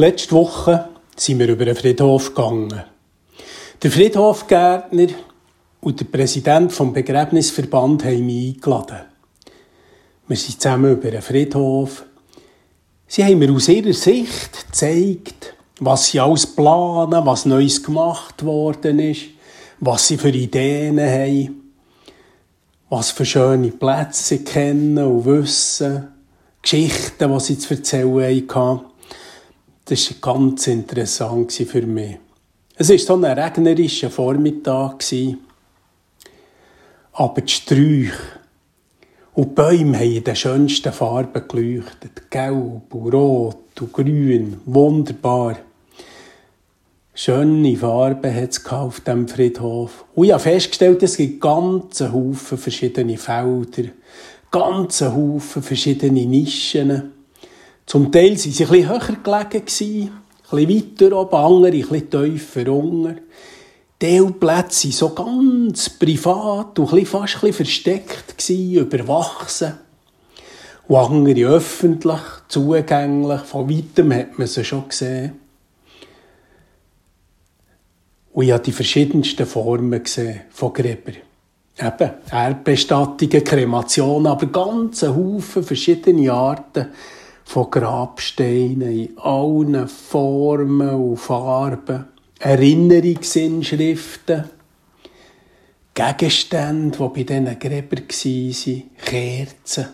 Letzte Woche sind wir über den Friedhof gegangen. Der Friedhofgärtner und der Präsident vom Begräbnisverband haben mich eingeladen. Wir sind zusammen über den Friedhof. Sie haben mir aus ihrer Sicht gezeigt, was sie alles planen, was Neues gemacht worden ist, was sie für Ideen haben, was für schöne Plätze sie kennen und wissen, Geschichten, die sie zu erzählen hatten. Das war ganz interessant für mich. Es war so ein regnerischer Vormittag. Aber die Sträuche und die Bäume haben in den schönsten Farben geleuchtet. Gelb und rot und grün. Wunderbar. Schöne Farben hat es auf diesem Friedhof. Und ich habe festgestellt, es gibt ganze Haufen verschiedene Felder, ganze Haufen verschiedene Nischen. Zum Teil waren sie bisschen höher gelegen, bisschen weiter oben, andere ein bisschen tiefer unten. Teilplätze so ganz privat und fast ein bisschen versteckt überwachsen. Und andere öffentlich, zugänglich, von weitem hat man sie schon gesehen. Und ich habe die verschiedensten Formen gesehen von Gräber. Eben, Erdbestattungen, Kremationen, aber ganze Haufen verschiedene Arten von Grabsteinen in allen Formen und Farben, Erinnerungsinschriften, Gegenstände, die bei diesen Gräbern waren, Kerzen,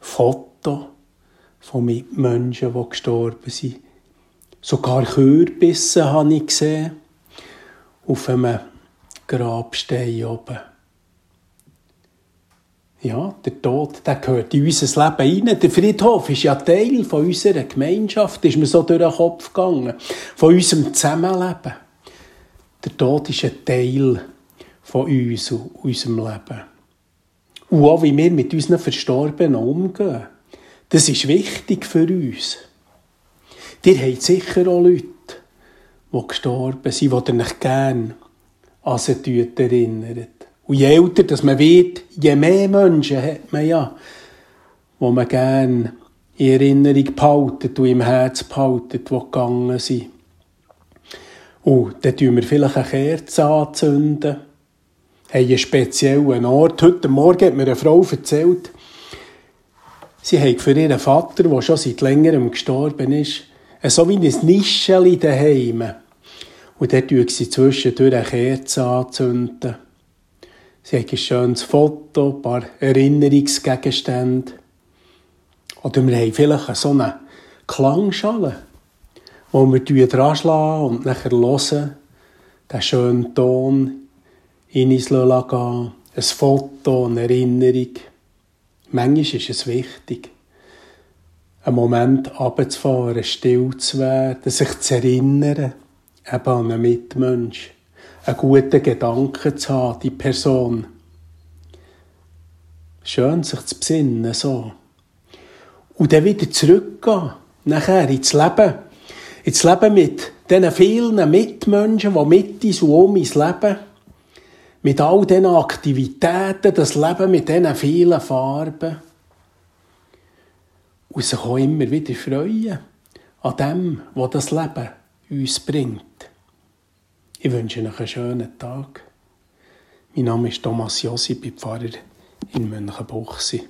Fotos von Mitmenschen, die gestorben sind. Sogar Kürbisse habe ich gesehen auf einem Grabstein oben. Ja, der Tod, der gehört in unser Leben rein. Der Friedhof ist ja Teil von unserer Gemeinschaft, ist mir so durch den Kopf gegangen. Von unserem Zusammenleben. Der Tod ist ein Teil von uns und unserem Leben. Und auch wie wir mit unseren Verstorbenen umgehen. Das ist wichtig für uns. Ihr habt sicher auch Leute, die gestorben sind, die ihr euch gerne an sie erinnert. Und je älter dass man wird, je mehr Menschen hat man ja, wo man gerne in Erinnerung behaltet und im Herz behaltet, die gegangen sind. Und dann tun wir vielleicht eine Kerze anzünden, haben einen speziellen Ort. Heute Morgen hat mir eine Frau erzählt, sie hat für ihren Vater, der schon seit längerem gestorben ist, so wie ein Nischeli daheim. Und dort tun sie zwischendurch eine Kerze anzünden. Sie haben ein schönes Foto, ein paar Erinnerungsgegenstände. Oder wir haben vielleicht so eine Klangschale, wo wir dran schlagen und nachher hören, den schönen Ton in uns gehen, ein Foto, eine Erinnerung. Manchmal ist es wichtig, einen Moment runterzufahren, still zu werden, sich zu erinnern, eben an einen Mitmensch einen guten Gedanken zu haben, die Person. Schön, sich zu besinnen, so. Und dann wieder zurückgehen, nachher ins Leben. Ins Leben mit diesen vielen Mitmenschen, die mit uns und um uns leben. Mit all diesen Aktivitäten, das Leben mit diesen vielen Farben. Und sich auch immer wieder freuen an dem, was das Leben uns bringt. Ich wünsche euch einen schönen Tag. Mein Name ist Thomas Josi, bin Pfarrer in Münchenbuchsee.